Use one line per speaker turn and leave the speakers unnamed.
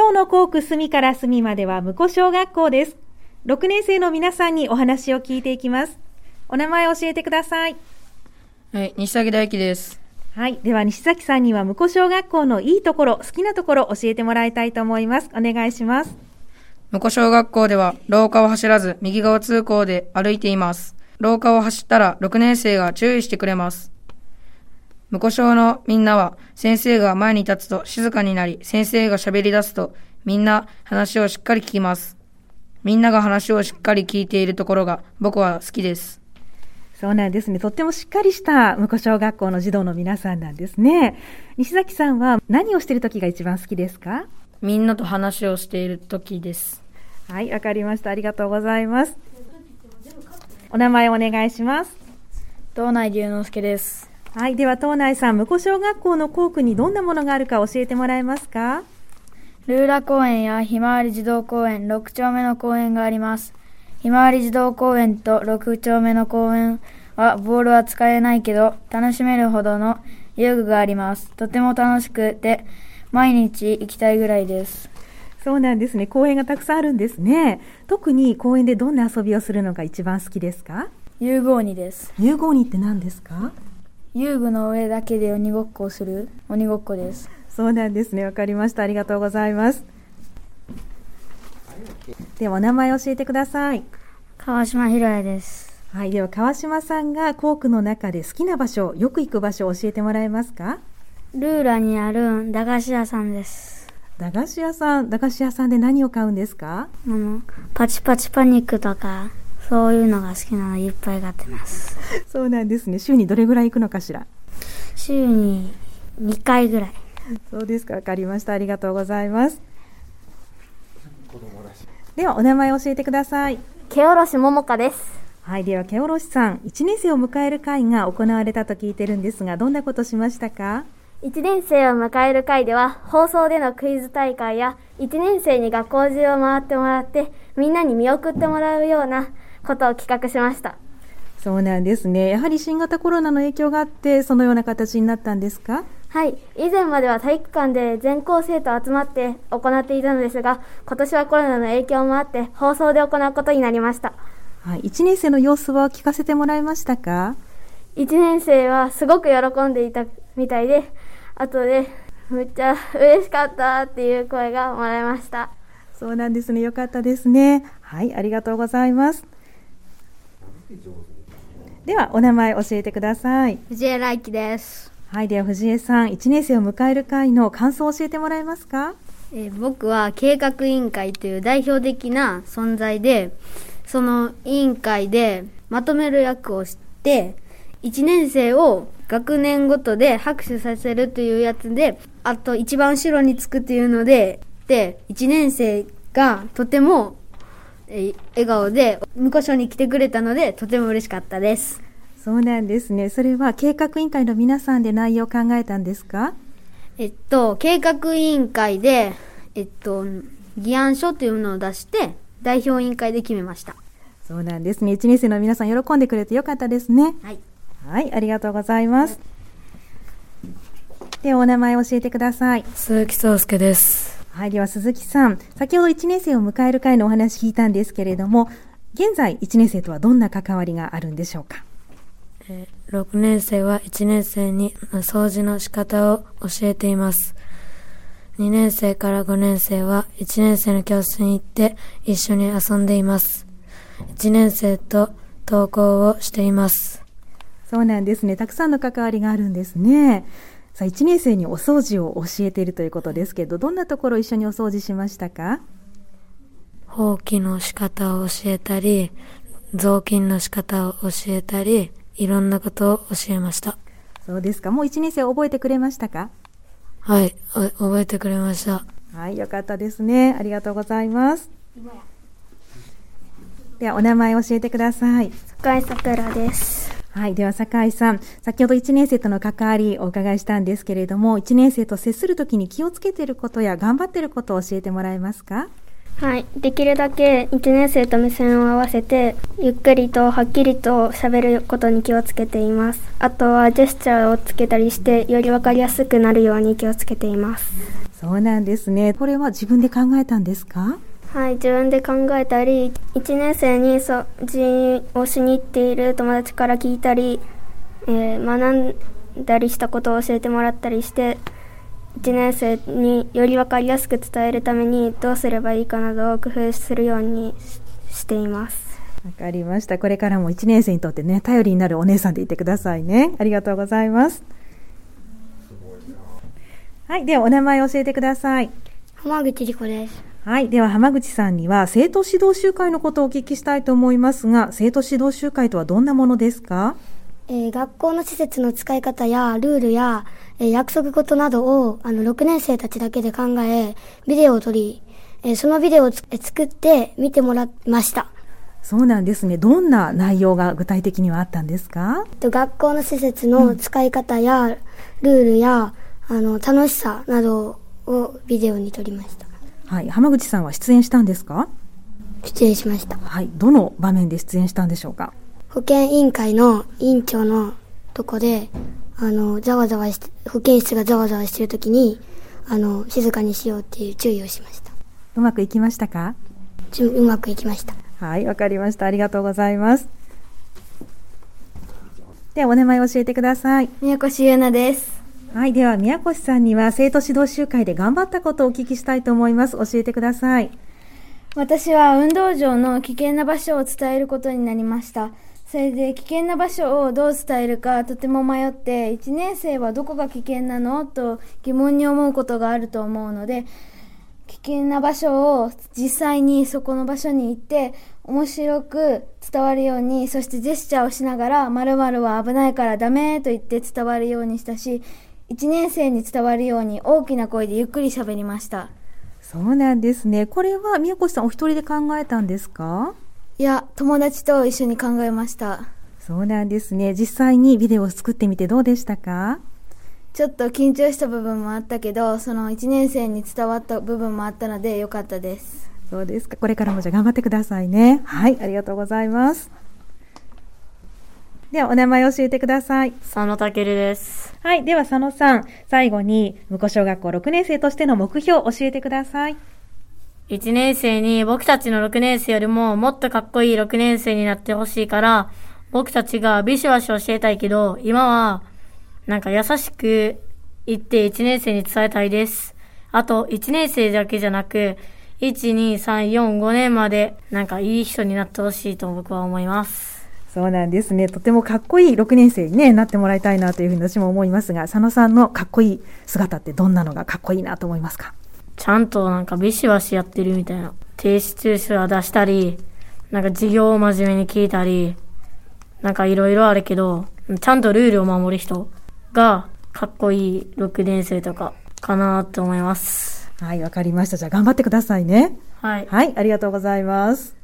今日の校区隅から隅までは向こ小学校です。6年生の皆さんにお話を聞いていきます。お名前を教えてください。
はい、西崎大輝です。
はい。では、西崎さんには向こ小学校のいいところ、好きなところ教えてもらいたいと思います。お願いします。
向こ小学校では廊下を走らず右側通行で歩いています。廊下を走ったら6年生が注意してくれます。向こ小のみんなは先生が前に立つと静かになり、先生が喋り出すとみんな話をしっかり聞きます。みんなが話をしっかり聞いているところが僕は好きです。
そうなんですね。とってもしっかりした向こ小学校の児童の皆さんなんですね。西崎さんは何をしている時が一番好きですか？
みんなと話をしている時です。
はい、わかりました。ありがとうございます。お名前お願いします。
道内龍之介です。
はい、では、東内さん、向こ小学校の校区にどんなものがあるか教えてもらえますか？
ルーラ公園やひまわり児童公園、6丁目の公園があります。ひまわり児童公園と6丁目の公園はボールは使えないけど楽しめるほどの遊具があります。とても楽しくて毎日行きたいぐらいです。
そうなんですね。公園がたくさんあるんですね。特に公園でどんな遊びをするのが一番好きですか？
遊具鬼です。
遊具鬼って何ですか？
遊具の上だけで鬼ごっこをする鬼ごっこです。
そうなんですね。わかりました。ありがとうございます。では、お名前教えてください。
川島ひろやです。
はい。では、川島さんが校区の中で好きな場所、よく行く場所を教えてもらえますか？
ルーラにある駄菓子屋さんです。
駄菓子屋さん、駄菓子屋さんで何を買うんですか？
あの、パチパチパニックとか、そういうのが好きなのいっぱい買ってます。
そうなんですね。週にどれぐらい行くのかしら？
週に2回ぐらい。
そうですか。わかりました。ありがとうございます。では、お名前教えてください。
毛おろしももかです。
はい。では、毛おろしさん、1年生を迎える会が行われたと聞いてるんですが、どんなことしましたか
？1年生を迎える会では、放送でのクイズ大会や、1年生に学校中を回ってもらって、みんなに見送ってもらうようなことを企画しました。
そうなんですね。やはり新型コロナの影響があって、そのような形になったんですか？
はい。以前までは体育館で全校生徒集まって行っていたのですが、今年はコロナの影響もあって、放送で行うことになりました。
はい。1年生の様子は聞かせてもらえましたか
？1年生はすごく喜んでいたみたいで、後で、むっちゃ嬉しかったっていう声がもらいました。
そうなんですね。よかったですね。はい。ありがとうございます。では、お名前教えてください。
藤江来輝です。
はい。では、藤江さん、1年生を迎える会の感想を教えてもらえますか？
えー僕は計画委員会という代表的な存在で、その委員会でまとめる役をして、1年生を学年ごとで拍手させるというやつで、あと一番後ろにつくっていうので、で、1年生がとても、えー笑顔で、向こうに来てくれたので、とても嬉しかったです。
そうなんですね。それは計画委員会の皆さんで内容を考えたんですか？
えっと、計画委員会で、えっと、議案書というのを出して、代表委員会で決めました。
そうなんですね。1年生の皆さん喜んでくれてよかったですね。
はい。
はい、ありがとうございます。では、お名前を教えてください。
鈴木壮介です。
はい、では鈴木さん、先ほど1年生を迎える会のお話聞いたんですけれども、現在1年生とはどんな関わりがあるんでしょうか
？6年生は1年生に掃除の仕方を教えています。2年生から5年生は1年生の教室に行って一緒に遊んでいます。1年生と登校をしています。
そうなんですね。たくさんの関わりがあるんですね。さあ、1年生にお掃除を教えているということですけど、どんなところを一緒にお掃除しましたか？
ほうきの仕方を教えたり、雑巾の仕方を教えたり、いろんなことを教えました。
そうですか。もう1年生覚えてくれましたか？
はい、お覚えてくれました。
はい、よかったですね。ありがとうございます。では、お名前教えてください。
深井さくらです。
はい。では、酒井さん。先ほど1年生との関わりをお伺いしたんですけれども、1年生と接するときに気をつけていることや頑張っていることを教えてもらえますか？
はい。できるだけ1年生と目線を合わせて、ゆっくりとはっきりと喋ることに気をつけています。あとはジェスチャーをつけたりして、よりわかりやすくなるように気をつけています。
そうなんですね。これは自分で考えたんですか？
はい、自分で考えたり、1年生に掃除をしに行っている友達から聞いたり、えー学んだりしたことを教えてもらったりして、1年生により分かりやすく伝えるためにどうすればいいかなどを工夫するようにししています。
わかりました。これからも1年生にとってね、頼りになるお姉さんでいてくださいね。ありがとうございます。はい。では、お名前を教えてください。
浜口理子です。
はい。では、浜口さんには、生徒指導集会のことをお聞きしたいと思いますが、生徒指導集会とはどんなものですか？
えー学校の施設の使い方やルールや、えー約束事などをあの6年生たちだけで考え、ビデオを撮り、えーそのビデオをつえー作って見てもらいました。
そうなんですね。どんな内容が具体的にはあったんですか？
と学校の施設の使い方やルールや、あの楽しさなどをビデオに撮りました。
はい。浜口さんは出演したんですか？
出演しました。
はい。どの場面で出演したんでしょうか？
保健委員会の委員長のとこで、あの、ざわざわして、保健室がざわざわしてるときに、あの、静かにしようっていう注意をしました。
うまくいきましたか？
ちうまくいきました。
はい。わかりました。ありがとうございます。では、お名前を教えてください。
宮越優奈です。
はい。では、宮越さんには生徒指導集会で頑張ったことをお聞きしたいと思います。教えてください。
私は運動場の危険な場所を伝えることになりました。それで危険な場所をどう伝えるかとても迷って、1年生はどこが危険なのと疑問に思うことがあると思うので、危険な場所を実際にそこの場所に行って面白く伝わるようにそしてジェスチャーをしながら〇〇は危ないからダメと言って伝わるようにしたし1年生に伝わるように大きな声でゆっくり喋りました
そうなんですね。これは宮越さんお一人で考えたんですか？
いや友達と一緒に考えました
そうなんですね。実際にビデオを作ってみてどうでしたか？
ちょっと緊張した部分もあったけどその1年生に伝わった部分もあったのでよかったです
そうですか。これからもじゃあ頑張ってくださいね。はい。ありがとうございます。では、お名前を教えてください。
佐野健です。
はい。では、佐野さん、最後に、向こう小学校6年生としての目標を教えてください。
1年生に僕たちの6年生よりももっとかっこいい6年生になってほしいから、僕たちがビシバシ教えたいけど、今は、なんか優しく言って1年生に伝えたいです。あと、1年生だけじゃなく、1、2、3、4、5年まで、なんかいい人になってほしいと僕は思います。
そうなんですね。とてもかっこいい6年生に、ね、なってもらいたいなというふうに私も思いますが、佐野さんのかっこいい姿ってどんなのがかっこいいなと思いますか？
ちゃんとなんかビシバシやってるみたいな。提出書は出したり、なんか授業を真面目に聞いたり、なんかいろいろあるけど、ちゃんとルールを守る人がかっこいい6年生とかかなって思います。
はい、わかりました。じゃあ頑張ってくださいね。
はい。
はい、ありがとうございます。